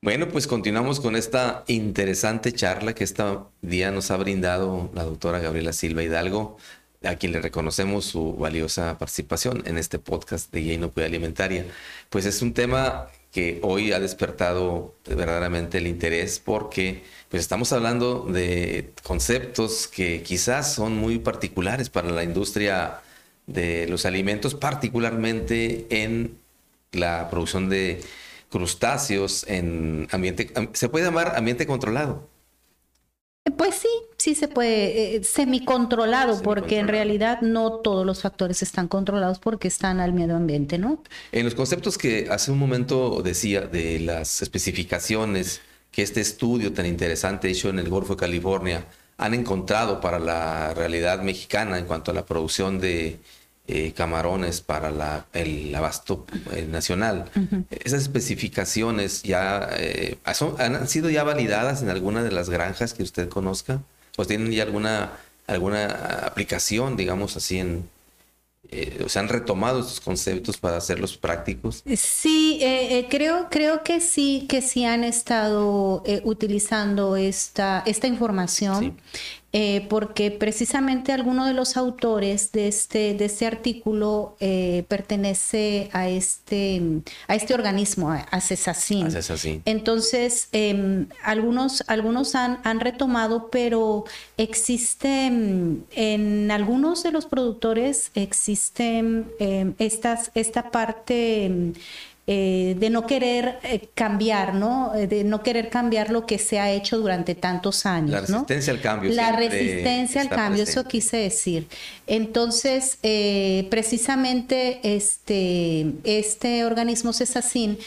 Bueno, pues continuamos con esta interesante charla que este día nos ha brindado la doctora Gabriela Silva Hidalgo, a quien le reconocemos su valiosa participación en este podcast de Inocuidad Alimentaria. Pues es un tema que hoy ha despertado verdaderamente el interés porque pues estamos hablando de conceptos que quizás son muy particulares para la industria de los alimentos, particularmente en la producción de crustáceos en ambiente, se puede llamar ambiente controlado. Pues sí, sí se puede, eh, semicontrolado, porque en realidad no todos los factores están controlados porque están al medio ambiente, ¿no? En los conceptos que hace un momento decía de las especificaciones que este estudio tan interesante hecho en el Golfo de California han encontrado para la realidad mexicana en cuanto a la producción de eh, camarones para la, el abasto eh, nacional. Esas especificaciones ya eh, han sido ya validadas en alguna de las granjas que usted conozca o tienen ya alguna alguna aplicación, digamos así en eh, o se han retomado estos conceptos para hacerlos prácticos. Sí, creo creo que sí que sí han estado utilizando esta esta información. Eh, porque precisamente alguno de los autores de este, de este artículo eh, pertenece a este, a este organismo, a CESACIN. Entonces, em, algunos, algunos han, han, retomado, pero existe mm, en algunos de los productores existe em, estas, esta parte em, eh, de no querer eh, cambiar, ¿no? Eh, de no querer cambiar lo que se ha hecho durante tantos años. La resistencia al cambio. La resistencia al cambio, eso quise decir. Entonces, precisamente este, este organismo CESACIN,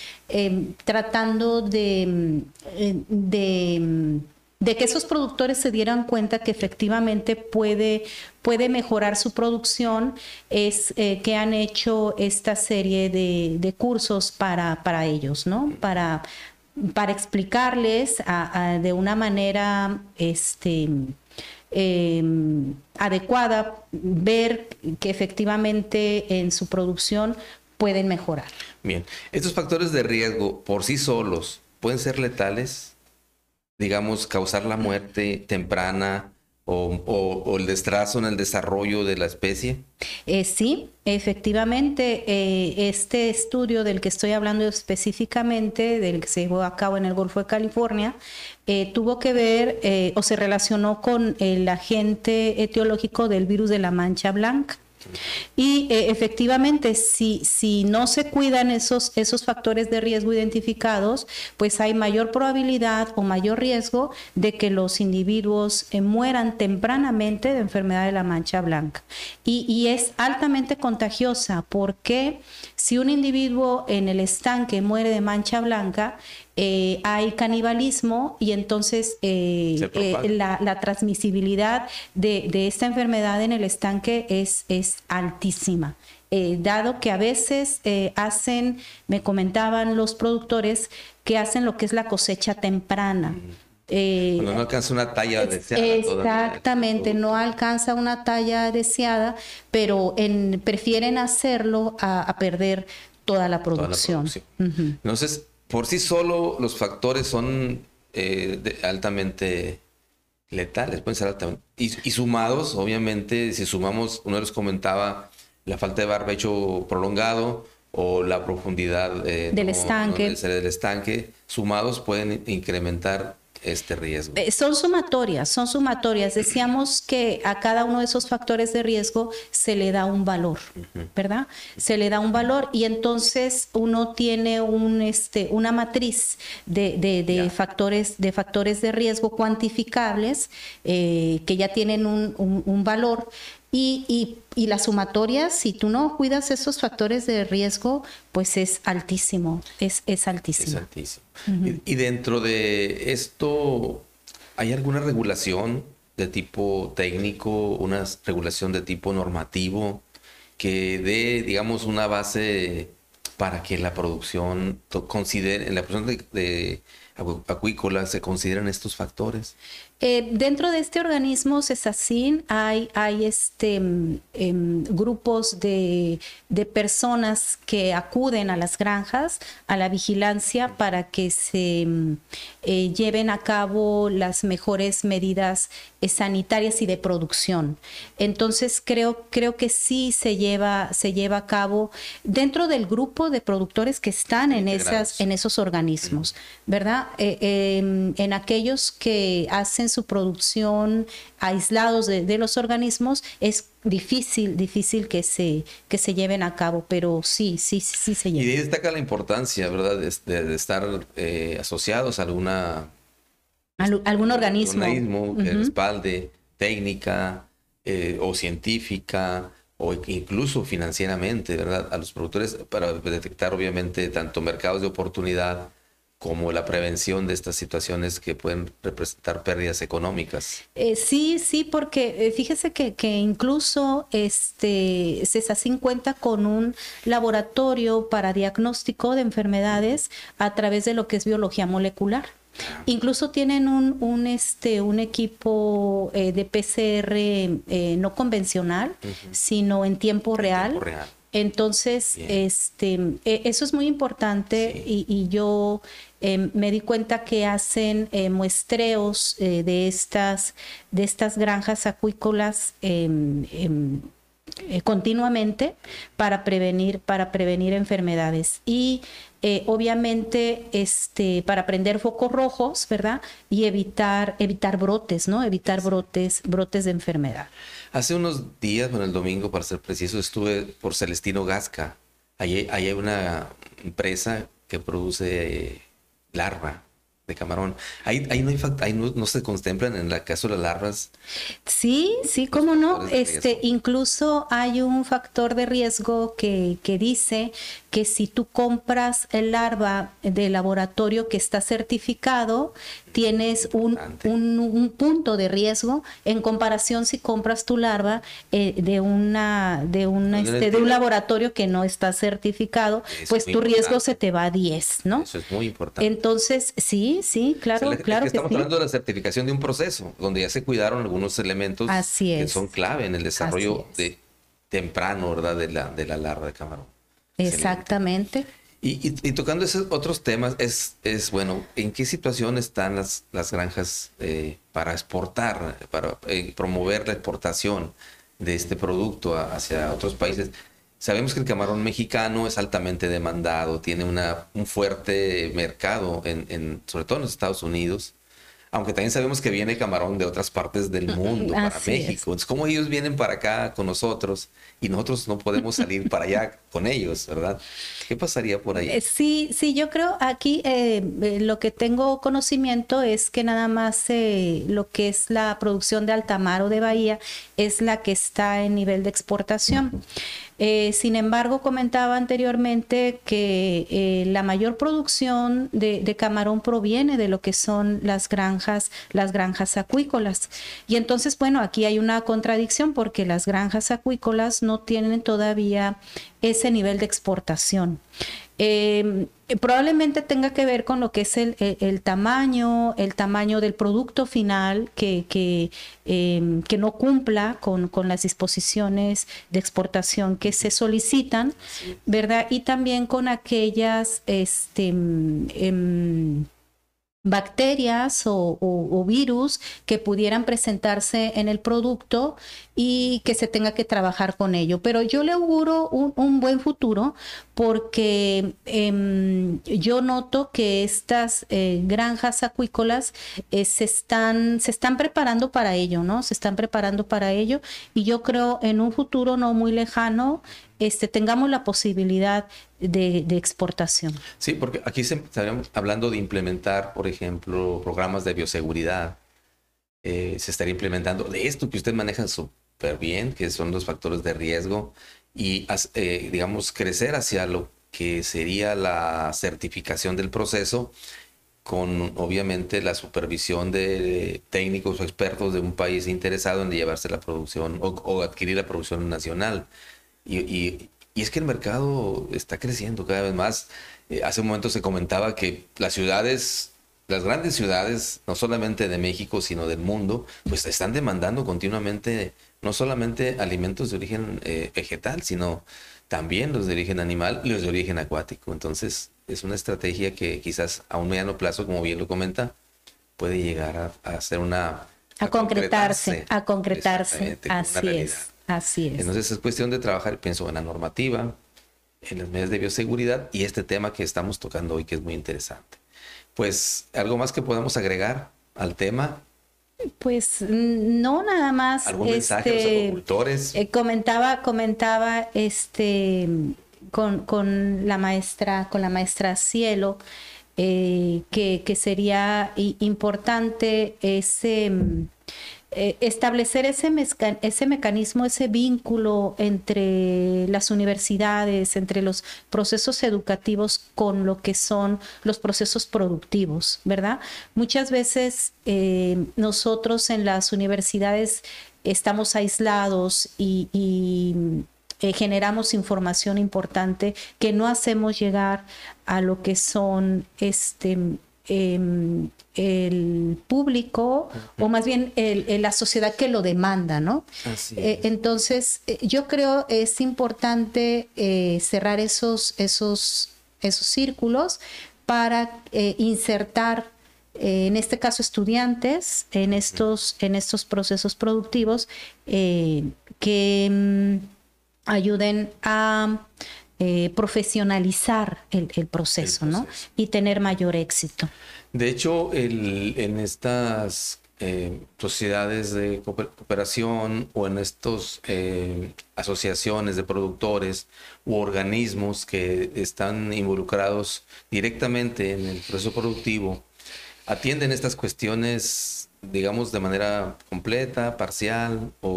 tratando de, de de que esos productores se dieran cuenta que efectivamente puede, puede mejorar su producción, es eh, que han hecho esta serie de, cursos para, para, ellos, ¿no? Para, para explicarles de una manera este, em, adecuada, ver que efectivamente en su producción pueden mejorar. Bien, estos factores de riesgo por sí solos pueden ser letales digamos, causar la muerte temprana o, el destrazo en el desarrollo de la especie? Eh, sí, efectivamente, eh, este estudio del que estoy hablando específicamente, del que se llevó a cabo en el Golfo de California, eh, tuvo que ver o se relacionó con el agente etiológico del virus de la mancha blanca. Y eh, efectivamente, si, si no se cuidan esos, esos factores de riesgo identificados, pues hay mayor probabilidad o mayor riesgo de que los individuos eh, mueran tempranamente de enfermedad de la mancha blanca. Y, y es altamente contagiosa porque si un individuo en el estanque muere de mancha blanca, eh, hay canibalismo y entonces eh, eh, la, transmisibilidad de, esta enfermedad en el estanque es, es altísima. dado que a veces hacen, me comentaban los productores, que hacen lo que es la cosecha temprana. Cuando no alcanza una talla deseada. Exactamente, no alcanza una talla deseada, pero prefieren hacerlo a, perder toda la producción. Entonces, por sí solo los factores son eh, altamente letales, pueden ser altamente. Y, sumados, obviamente, si sumamos, uno de los comentaba la falta de barbecho prolongado o la profundidad eh, del estanque. del estanque, sumados pueden incrementar este riesgo? Eh, son sumatorias, son sumatorias. Decíamos que a cada uno de esos factores de riesgo se le da un valor, ¿verdad? Se le da un valor y entonces uno tiene un, este, una matriz de, factores, de factores de riesgo cuantificables eh, que ya tienen un, un valor y, y, la sumatoria, si tú no cuidas esos factores de riesgo, pues es altísimo, es, es altísimo. Es altísimo. y, dentro de esto, ¿hay alguna regulación de tipo técnico, una regulación de tipo normativo que dé, digamos, una base para que la producción considere, en la producción de, acuícola se consideran estos factores? Eh, dentro de este organismo CESACIN hay, hay este, mm, em, grupos de, personas que acuden a las granjas, a la vigilancia para que se mm, eh, lleven a cabo las mejores medidas eh, sanitarias y de producción. Entonces creo, creo que sí se lleva, se lleva a cabo dentro del grupo de productores que están en, esas, en esos organismos, ¿verdad? Em, en aquellos que hacen su producción aislados de, los organismos, es difícil, difícil que se, que se lleven a cabo, pero sí, sí, sí, se llevan. Y destaca la importancia, ¿verdad?, de, estar eh, asociados a alguna... algún organismo. organismo que respalde técnica eh, o científica o incluso financieramente, ¿verdad?, a los productores para detectar obviamente tanto mercados de oportunidad como la prevención de estas situaciones que pueden representar pérdidas económicas. Eh, sí, sí, porque eh, fíjese que, que, incluso este CESACIN cuenta con un laboratorio para diagnóstico de enfermedades a través de lo que es biología molecular. Incluso tienen un, un, este, un equipo eh, de PCR no convencional, sino en tiempo real. Tiempo real. Entonces, este, e, eso es muy importante y, y, yo Em, me di cuenta que hacen eh, muestreos eh, de, estas, de estas granjas acuícolas em, em, eh, continuamente para prevenir, para prevenir enfermedades. Y obviamente este, para prender focos rojos, ¿verdad? Y evitar, evitar brotes, ¿no? Evitar brotes, brotes de enfermedad. Hace unos días, bueno, el domingo para ser preciso, estuve por Celestino Gasca. Allí, hay una empresa que produce larva de camarón. Ahí, ahí, no, hay, ahí no, se contemplan en el caso de las larvas. Sí, sí, cómo no. Este, incluso hay un factor de riesgo que, que dice que si tú compras el larva de laboratorio que está certificado, tienes un, un, punto de riesgo en comparación si compras tu larva eh, de una de una este, de un laboratorio que no está certificado, pues tu riesgo se te va a 10, ¿no? Eso es muy importante. Entonces, sí, sí, claro, claro. estamos hablando de la certificación de un proceso donde ya se cuidaron algunos elementos que son clave en el desarrollo de temprano, ¿verdad? De la, de la larva de camarón. Exactamente. Y, tocando esos otros temas, es, es bueno, ¿en qué situación están las, las granjas eh, para exportar, para eh, promover la exportación de este producto hacia otros países? Sabemos que el camarón mexicano es altamente demandado, tiene una, un fuerte mercado, en, en, sobre todo en los Estados Unidos aunque también sabemos que viene camarón de otras partes del mundo para México. Entonces, ¿cómo ellos vienen para acá con nosotros y nosotros no podemos salir para allá con ellos, verdad? ¿Qué pasaría por ahí? Eh, sí, sí, yo creo aquí eh, eh, lo que tengo conocimiento es que nada más lo que es la producción de altamar o de bahía es la que está en nivel de exportación. Eh, sin embargo, comentaba anteriormente que eh, la mayor producción de, camarón proviene de lo que son las granjas, las granjas acuícolas. Y entonces, bueno, aquí hay una contradicción porque las granjas acuícolas no tienen todavía ese nivel de exportación. Em, probablemente tenga que ver con lo que es el, tamaño, el tamaño del producto final que, que, em, no cumpla con, las disposiciones de exportación que se solicitan, ¿verdad? Y también con aquellas este, em, bacterias o, virus que pudieran presentarse en el producto y que se tenga que trabajar con ello. Pero yo le auguro un, buen futuro porque em, yo noto que estas eh, granjas acuícolas eh, se, están, se están preparando para ello, ¿no? Se están preparando para ello y yo creo en un futuro no muy lejano este, tengamos la posibilidad de, exportación. Sí, porque aquí estaríamos hablando de implementar, por ejemplo, programas de bioseguridad. Eh, se estaría implementando de esto que usted maneja súper bien, que son los factores de riesgo, y, eh, digamos, crecer hacia lo que sería la certificación del proceso con obviamente la supervisión de técnicos o expertos de un país interesado en llevarse la producción o adquirir la producción nacional y, Y es que el mercado está creciendo cada vez más. Eh, hace un momento se comentaba que las ciudades, las grandes ciudades, no solamente de México, sino del mundo, pues están demandando continuamente no solamente alimentos de origen eh, vegetal, sino también los de origen animal y los de origen acuático. Entonces, es una estrategia que quizás a un mediano plazo, como bien lo comenta, puede llegar a, a ser una... A, concretarse, a concretarse. Así es, así es. Entonces es cuestión de trabajar, pienso, en la normativa, en las medidas de bioseguridad y este tema que estamos tocando hoy que es muy interesante. Pues, ¿algo más que podamos agregar al tema? Pues no nada más. ¿Algún mensaje a los este, agricultores? eh, comentaba, comentaba este con, con la maestra, con la maestra Cielo, eh, que, que sería importante ese eh, establecer ese, ese mecanismo, ese vínculo entre las universidades, entre los procesos educativos con lo que son los procesos productivos, ¿verdad? Muchas veces eh, nosotros en las universidades estamos aislados y, y, eh, generamos información importante que no hacemos llegar a lo que son este em, el público o más bien el- el- la sociedad que lo demanda, ¿no? Así Eh, es. entonces, eh, yo creo es importante eh, cerrar esos, esos, esos círculos para eh, insertar, en este caso, estudiantes en estos, en estos procesos productivos que mm, ayuden a eh, profesionalizar el, el proceso, ¿no? proceso. Y tener mayor éxito. De hecho, el- en estas eh, sociedades de cooper- cooperación o en estas asociaciones de productores u organismos que están involucrados directamente en el proceso productivo, atienden estas cuestiones, digamos, de manera completa, parcial, o,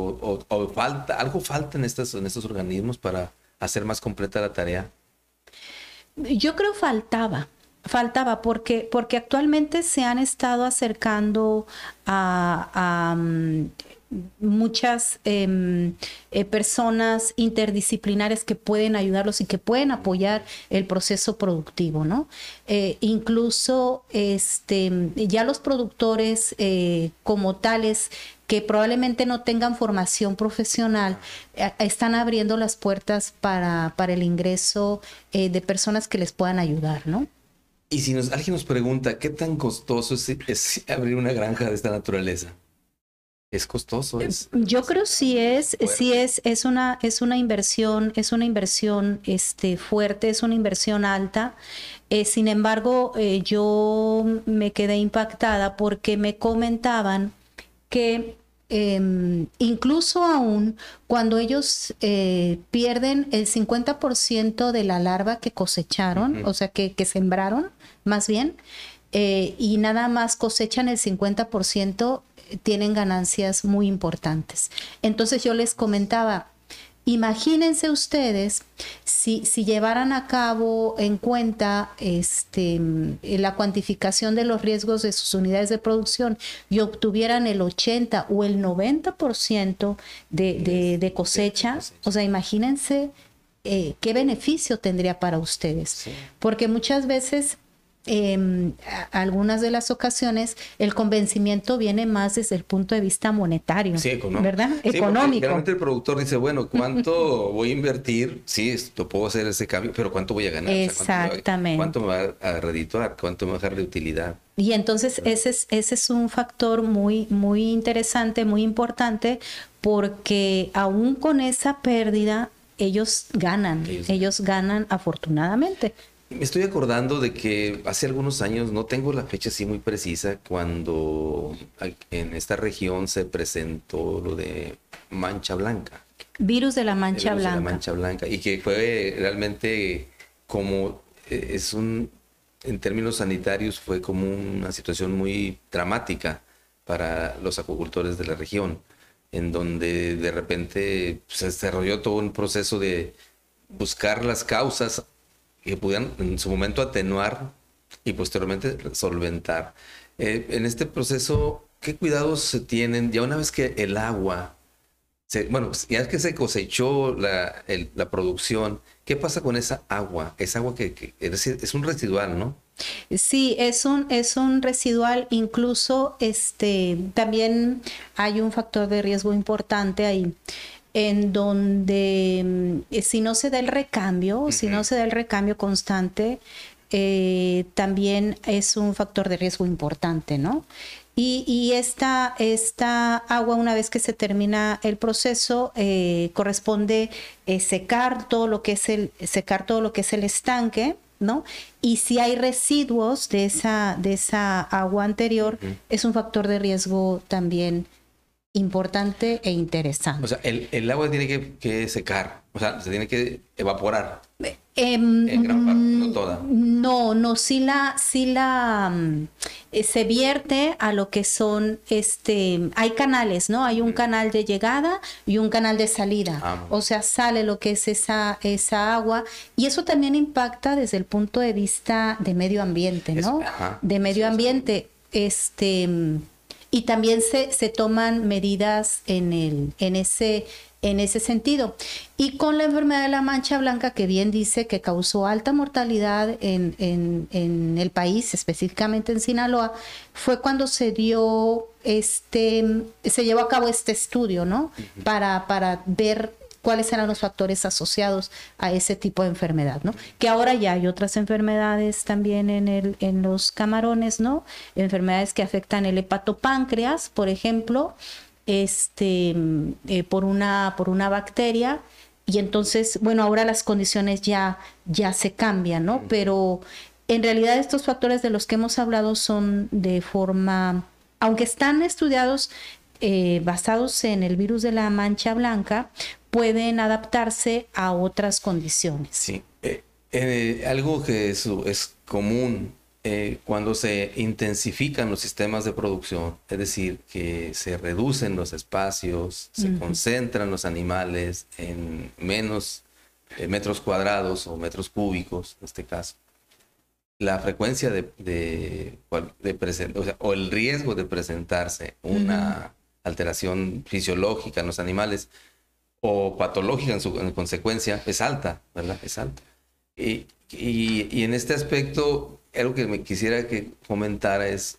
o- o falta, algo falta en, estas, en estos organismos para hacer más completa la tarea. Yo creo faltaba, faltaba porque, porque actualmente se han estado acercando a, a, mm, muchas em, eh, personas interdisciplinares que pueden ayudarlos y que pueden apoyar el proceso productivo, ¿no? Eh, incluso este, ya los productores eh, como tales que probablemente no tengan formación profesional, están abriendo las puertas para, para el ingreso de personas que les puedan ayudar, ¿no? Y si nos, alguien nos pregunta, ¿qué tan costoso es abrir una granja de esta naturaleza? Es costoso, es. Yo creo sí es, Fuerte. sí es, es una, es una inversión, es una inversión este, fuerte, es una inversión alta. Eh, sin embargo, eh, yo me quedé impactada porque me comentaban que eh, incluso aún cuando ellos eh, pierden el 50% de la larva que cosecharon, o sea, que, que sembraron, más bien, eh, y nada más cosechan el 50%, eh, tienen ganancias muy importantes. Entonces yo les comentaba, imagínense ustedes si, si llevaran a cabo en cuenta este, mm, la cuantificación de los riesgos de sus unidades de producción y obtuvieran el 80 o el 90% de, de, de cosecha, cosecha. o sea, imagínense eh, qué beneficio tendría para ustedes. Sí. Porque muchas veces, eh, a- algunas de las ocasiones, el convencimiento viene más desde el punto de vista monetario, Sí, económico. ¿verdad? Sí, Económico. Realmente el productor dice, bueno, ¿cuánto voy a invertir? Sí, esto puedo hacer ese cambio, pero ¿cuánto voy a ganar? O sea, ¿cuánto me va- Exactamente. ¿Cuánto me va a redituar? ¿Cuánto me va a dejar de utilidad? Y entonces ese es, ese es un factor muy, muy interesante, muy importante, porque aún con esa pérdida, ellos ganan, Ellos ellos, ganan afortunadamente. Me estoy acordando de que hace algunos años, no tengo la fecha así muy precisa, cuando en esta región se presentó lo de mancha blanca. Virus de la mancha virus de. La mancha blanca. Y que fue realmente como, eh, es un, en términos sanitarios, fue como una situación muy dramática para los acuicultores de la región, en donde de repente se desarrolló todo un proceso de buscar las causas que pudieran en su momento atenuar y posteriormente solventar. Eh, en este proceso, ¿qué cuidados se tienen ya una vez que el agua bueno, ya es que se cosechó la, la, producción, ¿qué pasa con esa agua? Es agua que, es, es un residual, ¿no? Sí, es un, es un residual, incluso este, también hay un factor de riesgo importante ahí en donde mm, si no se da el recambio, si no se da el recambio constante, eh, también es un factor de riesgo importante, ¿no? Y, esta, esta, agua, una vez que se termina el proceso, eh, corresponde eh, secar todo lo que es el, secar todo lo que es el estanque, ¿no? Y si hay residuos de esa, de esa agua anterior, es un factor de riesgo también importante e interesante. O sea, el, agua tiene que, secar, o sea, se tiene que evaporar. Em, no toda. No, no, sí la, sí la mm, eh, se vierte a lo que son, este, hay canales, ¿no? Hay un canal de llegada y un canal de salida. Ah, o sea, sale lo que es esa, esa agua y eso también impacta desde el punto de vista de medio ambiente, ¿no? de medio ambiente, este mm, y también se, se toman medidas en, el, en, ese, en ese sentido. Y con la enfermedad de la mancha blanca, que bien dice que causó alta mortalidad en, en, el país, específicamente en Sinaloa, fue cuando se dio este, se llevó a cabo este estudio, ¿no? para, para ver cuáles eran los factores asociados a ese tipo de enfermedad, ¿no? Que ahora ya hay otras enfermedades también en, el, en los camarones, ¿no? Enfermedades que afectan el hepatopáncreas, por ejemplo, este, eh, por, una, por una bacteria. Y entonces, bueno, ahora las condiciones ya, ya se cambian, ¿no? Pero en realidad estos factores de los que hemos hablado son de forma, aunque están estudiados eh, basados en el virus de la mancha blanca, pueden adaptarse a otras condiciones. Sí, eh, eh, algo que es, es común eh, cuando se intensifican los sistemas de producción, es decir, que se reducen los espacios, se concentran los animales en menos metros cuadrados o metros cúbicos, en este caso, la frecuencia de, de, o, sea, o, el riesgo de presentarse una alteración fisiológica en los animales o patológica en su consecuencia es alta, ¿verdad? Es alta. Y, y, en este aspecto, algo que me quisiera que comentara es,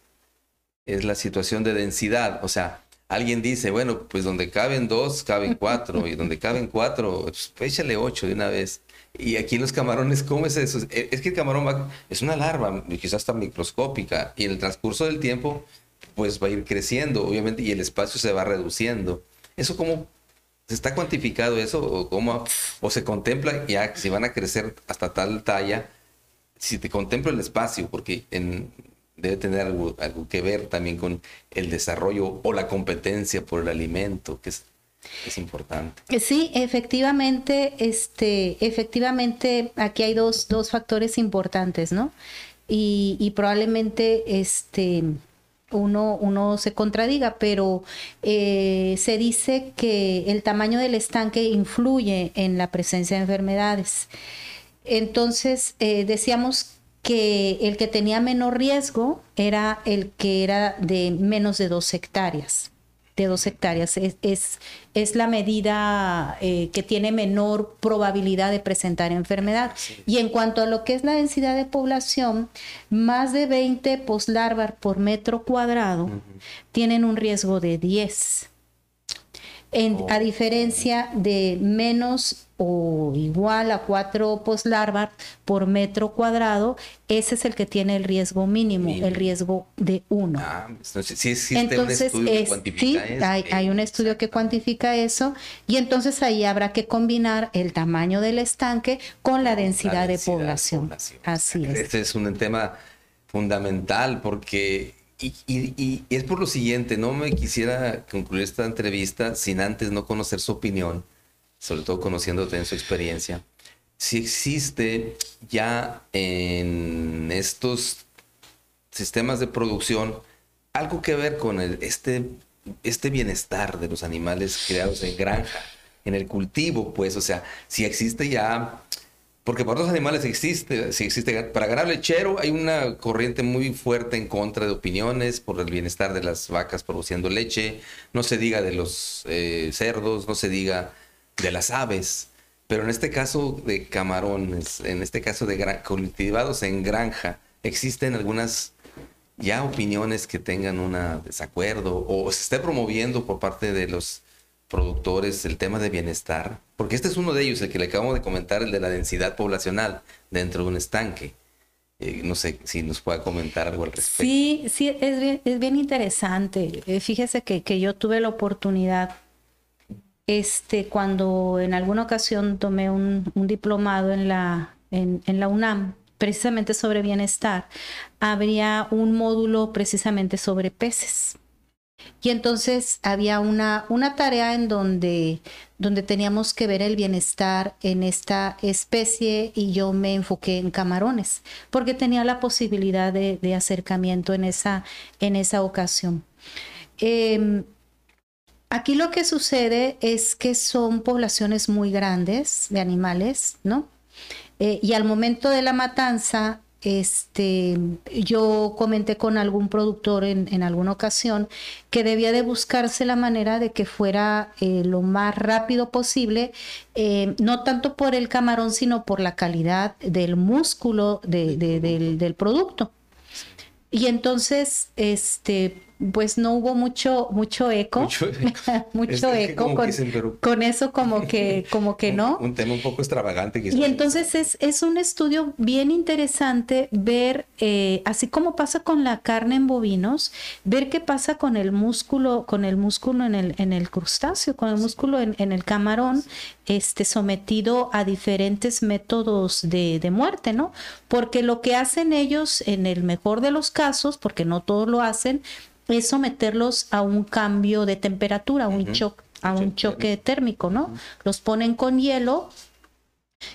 es la situación de densidad. O sea, alguien dice, bueno, pues donde caben dos, caben cuatro, y donde caben cuatro, pues, échale ocho de una vez. Y aquí en los camarones, ¿cómo es eso? Es que el camarón va, es una larva, quizás hasta microscópica, y en el transcurso del tiempo, pues va a ir creciendo, obviamente, y el espacio se va reduciendo. ¿Eso cómo ¿Se está cuantificado eso o cómo o se contempla ya si van a crecer hasta tal talla? Si te contempla el espacio, porque debe tener algo, algo que ver también con el desarrollo o la competencia por el alimento, que es, es importante. Sí, efectivamente, este, efectivamente, aquí hay dos, dos factores importantes, ¿no? Y probablemente este uno, uno se contradiga, pero eh, se dice que el tamaño del estanque influye en la presencia de enfermedades. Entonces, eh, decíamos que el que tenía menor riesgo era el que era de menos de dos hectáreas de dos hectáreas. Es, es, la medida eh, que tiene menor probabilidad de presentar enfermedad. Y en cuanto a lo que es la densidad de población, más de 20 poslarvar por metro cuadrado tienen un riesgo de 10. A diferencia de menos o igual a 4 postlarvar por metro cuadrado, ese es el que tiene el riesgo mínimo, el riesgo de 1. Ah, entonces sí existe un estudio que cuantifica sí, Hay, hay, un estudio que cuantifica eso y entonces ahí habrá que combinar el tamaño del estanque con la densidad, de, población. Así es. Este es un tema fundamental porque y, es por lo siguiente, no me quisiera concluir esta entrevista sin antes no conocer su opinión, sobre todo conociéndote en su experiencia. Si existe ya en estos sistemas de producción algo que ver con este, este bienestar de los animales creados en granja, en el cultivo, pues, o sea, si existe ya Porque para otros animales existe, si existe, para ganar lechero hay una corriente muy fuerte en contra de opiniones por el bienestar de las vacas produciendo leche, no se diga de los eh, cerdos, no se diga de las aves, pero en este caso de camarones, en este caso de cultivados en granja, existen algunas ya opiniones que tengan un desacuerdo o se esté promoviendo por parte de los productores el tema de bienestar, porque este es uno de ellos, el que le acabamos de comentar, el de la densidad poblacional dentro de un estanque. Eh, no sé si nos pueda comentar algo al respecto. Sí, sí, es bien, es bien interesante. Eh, fíjese que, que, yo tuve la oportunidad, este, cuando en alguna ocasión tomé un, diplomado en la, UNAM, precisamente sobre bienestar, habría un módulo precisamente sobre peces. Y entonces había una, tarea en donde, teníamos que ver el bienestar en esta especie y yo me enfoqué en camarones, porque tenía la posibilidad de, acercamiento en esa, en esa ocasión. Em, aquí lo que sucede es que son poblaciones muy grandes de animales, ¿no? Eh, y al momento de la matanza este, yo comenté con algún productor en, alguna ocasión que debía de buscarse la manera de que fuera eh, lo más rápido posible, eh, no tanto por el camarón, sino por la calidad del músculo del, del producto. Y entonces, este, pues no hubo mucho, mucho eco. Mucho, eco con, eso como que, como que no. Un, tema un poco extravagante. Y entonces es, es, un estudio bien interesante ver, eh, así como pasa con la carne en bovinos, ver qué pasa con el músculo, con el músculo en el, en el crustáceo, con el músculo en, en el camarón, este, sometido a diferentes métodos de, de muerte, ¿no? Porque lo que hacen ellos, en el mejor de los casos, porque no todos lo hacen, es someterlos a un cambio de temperatura, a un, a un choque térmico, ¿no? Los ponen con hielo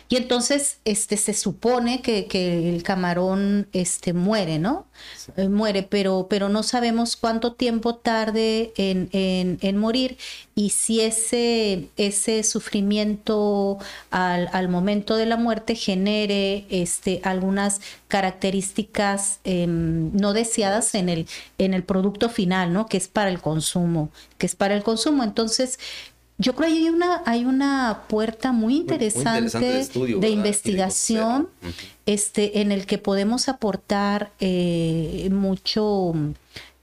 y entonces este, se supone que, el camarón este, muere, ¿no? Eh, muere, pero, pero no sabemos cuánto tiempo tarde en, en, morir y si ese, ese sufrimiento al, al, momento de la muerte genere este, algunas características em, no deseadas en el, en el producto final, ¿no? Que es para el consumo, que es para el consumo. Entonces, yo creo que hay una, hay una puerta muy interesante, de, investigación este, en el que podemos aportar eh, mucho,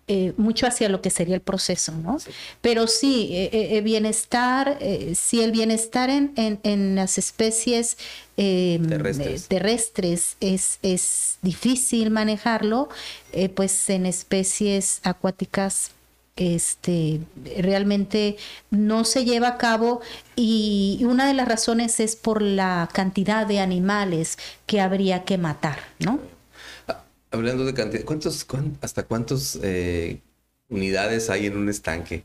eh, mucho hacia lo que sería el proceso, ¿no? Pero sí, eh, bienestar, sí, el bienestar en, en, las especies terrestres, terrestres es, es, difícil manejarlo, pues en especies acuáticas este, realmente no se lleva a cabo y una de las razones es por la cantidad de animales que habría que matar, ¿no? Hablando de cantidad, ¿cuántos, ¿hasta cuántas eh, unidades hay en un estanque?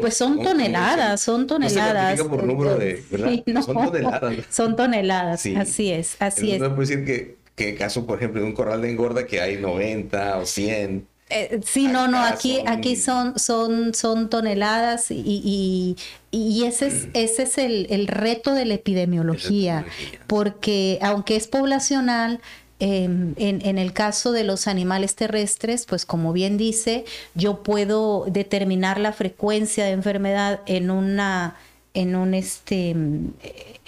pues son toneladas, son toneladas. por número de, son toneladas. Son toneladas, así es, así es. No puede decir que, que en caso, por ejemplo, de un corral de engorda que hay 90 o 100. Eh, sí, no, no, aquí, aquí son, son, son toneladas y, y, ese es, mm. ese es el, reto de la epidemiología, porque aunque es poblacional, em, en, en, el caso de los animales terrestres, pues como bien dice, yo puedo determinar la frecuencia de enfermedad en una en un este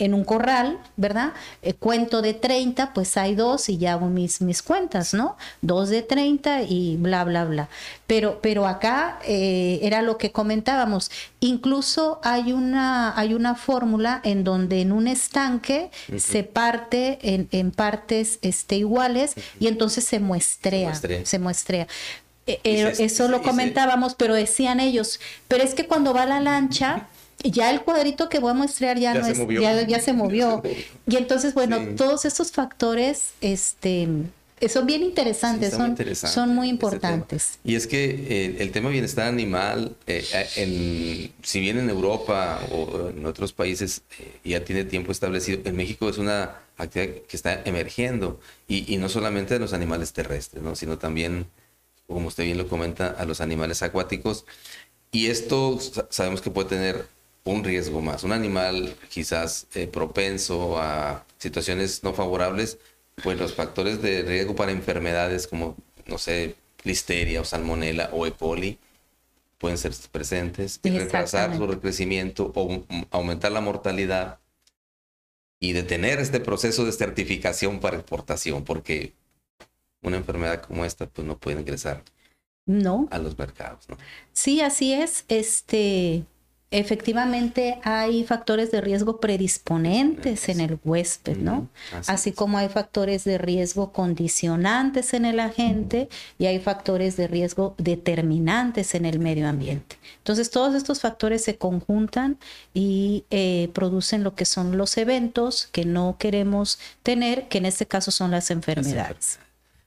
en un corral, ¿verdad? Eh, cuento de 30, pues hay dos y ya hago mis, mis cuentas, ¿no? Dos de 30 y bla, bla, bla. Pero, pero acá eh, era lo que comentábamos. Incluso hay una, hay una fórmula en donde en un estanque se parte en, en, partes este, iguales y entonces se muestrea. Se muestrea. Eh, eso lo comentábamos, pero decían ellos, pero es que cuando va la lancha ya el cuadrito que voy a mostrar ya, no es, ya, se movió. Y entonces, bueno, todos estos factores, este, son bien interesantes, son, son, muy importantes. Y es que eh, el tema bienestar animal, eh, en, si bien en Europa o en otros países eh, ya tiene tiempo establecido, en México es una actividad que está emergiendo y, y no solamente de los animales terrestres, ¿no? sino también, como usted bien lo comenta, a los animales acuáticos. Y esto sabemos que puede tener un riesgo más. Un animal quizás eh, propenso a situaciones no favorables, pues los factores de riesgo para enfermedades como, no sé, listeria o salmonela o E. coli pueden ser presentes y retrasar su recrecimiento o aumentar la mortalidad y detener este proceso de certificación para exportación, porque una enfermedad como esta pues no puede ingresar no. a los mercados. ¿no? Sí, así es. Este, efectivamente hay factores de riesgo predisponentes en el huésped, ¿no? Así, como hay factores de riesgo condicionantes en el agente y hay factores de riesgo determinantes en el medio ambiente. Entonces, todos estos factores se conjuntan y eh, producen lo que son los eventos que no queremos tener, que en este caso son las enfermedades.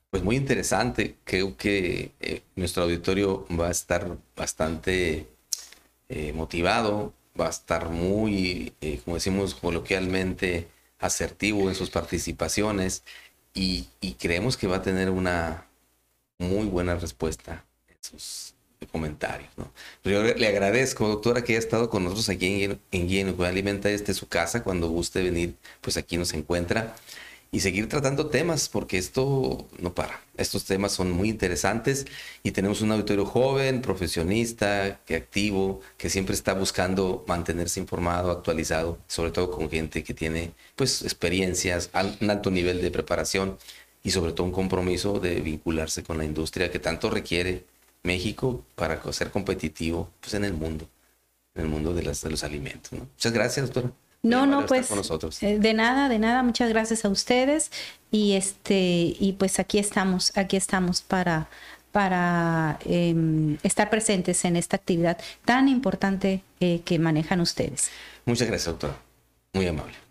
Pues muy interesante. Creo que eh, nuestro auditorio va a estar bastante eh, motivado, va a estar muy, eh, como decimos coloquialmente, asertivo en sus participaciones y, creemos que va a tener una muy buena respuesta en sus comentarios. ¿no? Yo le agradezco, doctora, que haya estado con nosotros aquí en, en Guía Alimenta. Este es su casa. Cuando guste venir, pues aquí nos encuentra y seguir tratando temas, porque esto no para. Estos temas son muy interesantes y tenemos un auditorio joven, profesionista, que activo, que siempre está buscando mantenerse informado, actualizado, sobre todo con gente que tiene pues experiencias, un alto nivel de preparación y sobre todo un compromiso de vincularse con la industria que tanto requiere México para ser competitivo pues, en el mundo, en el mundo de, los alimentos. Muchas gracias, doctora. No, no, pues eh, de nada, de nada, muchas gracias a ustedes y este y pues aquí estamos, aquí estamos para para em, estar presentes en esta actividad tan importante eh, que manejan ustedes. Muchas gracias, doctora. Muy amable.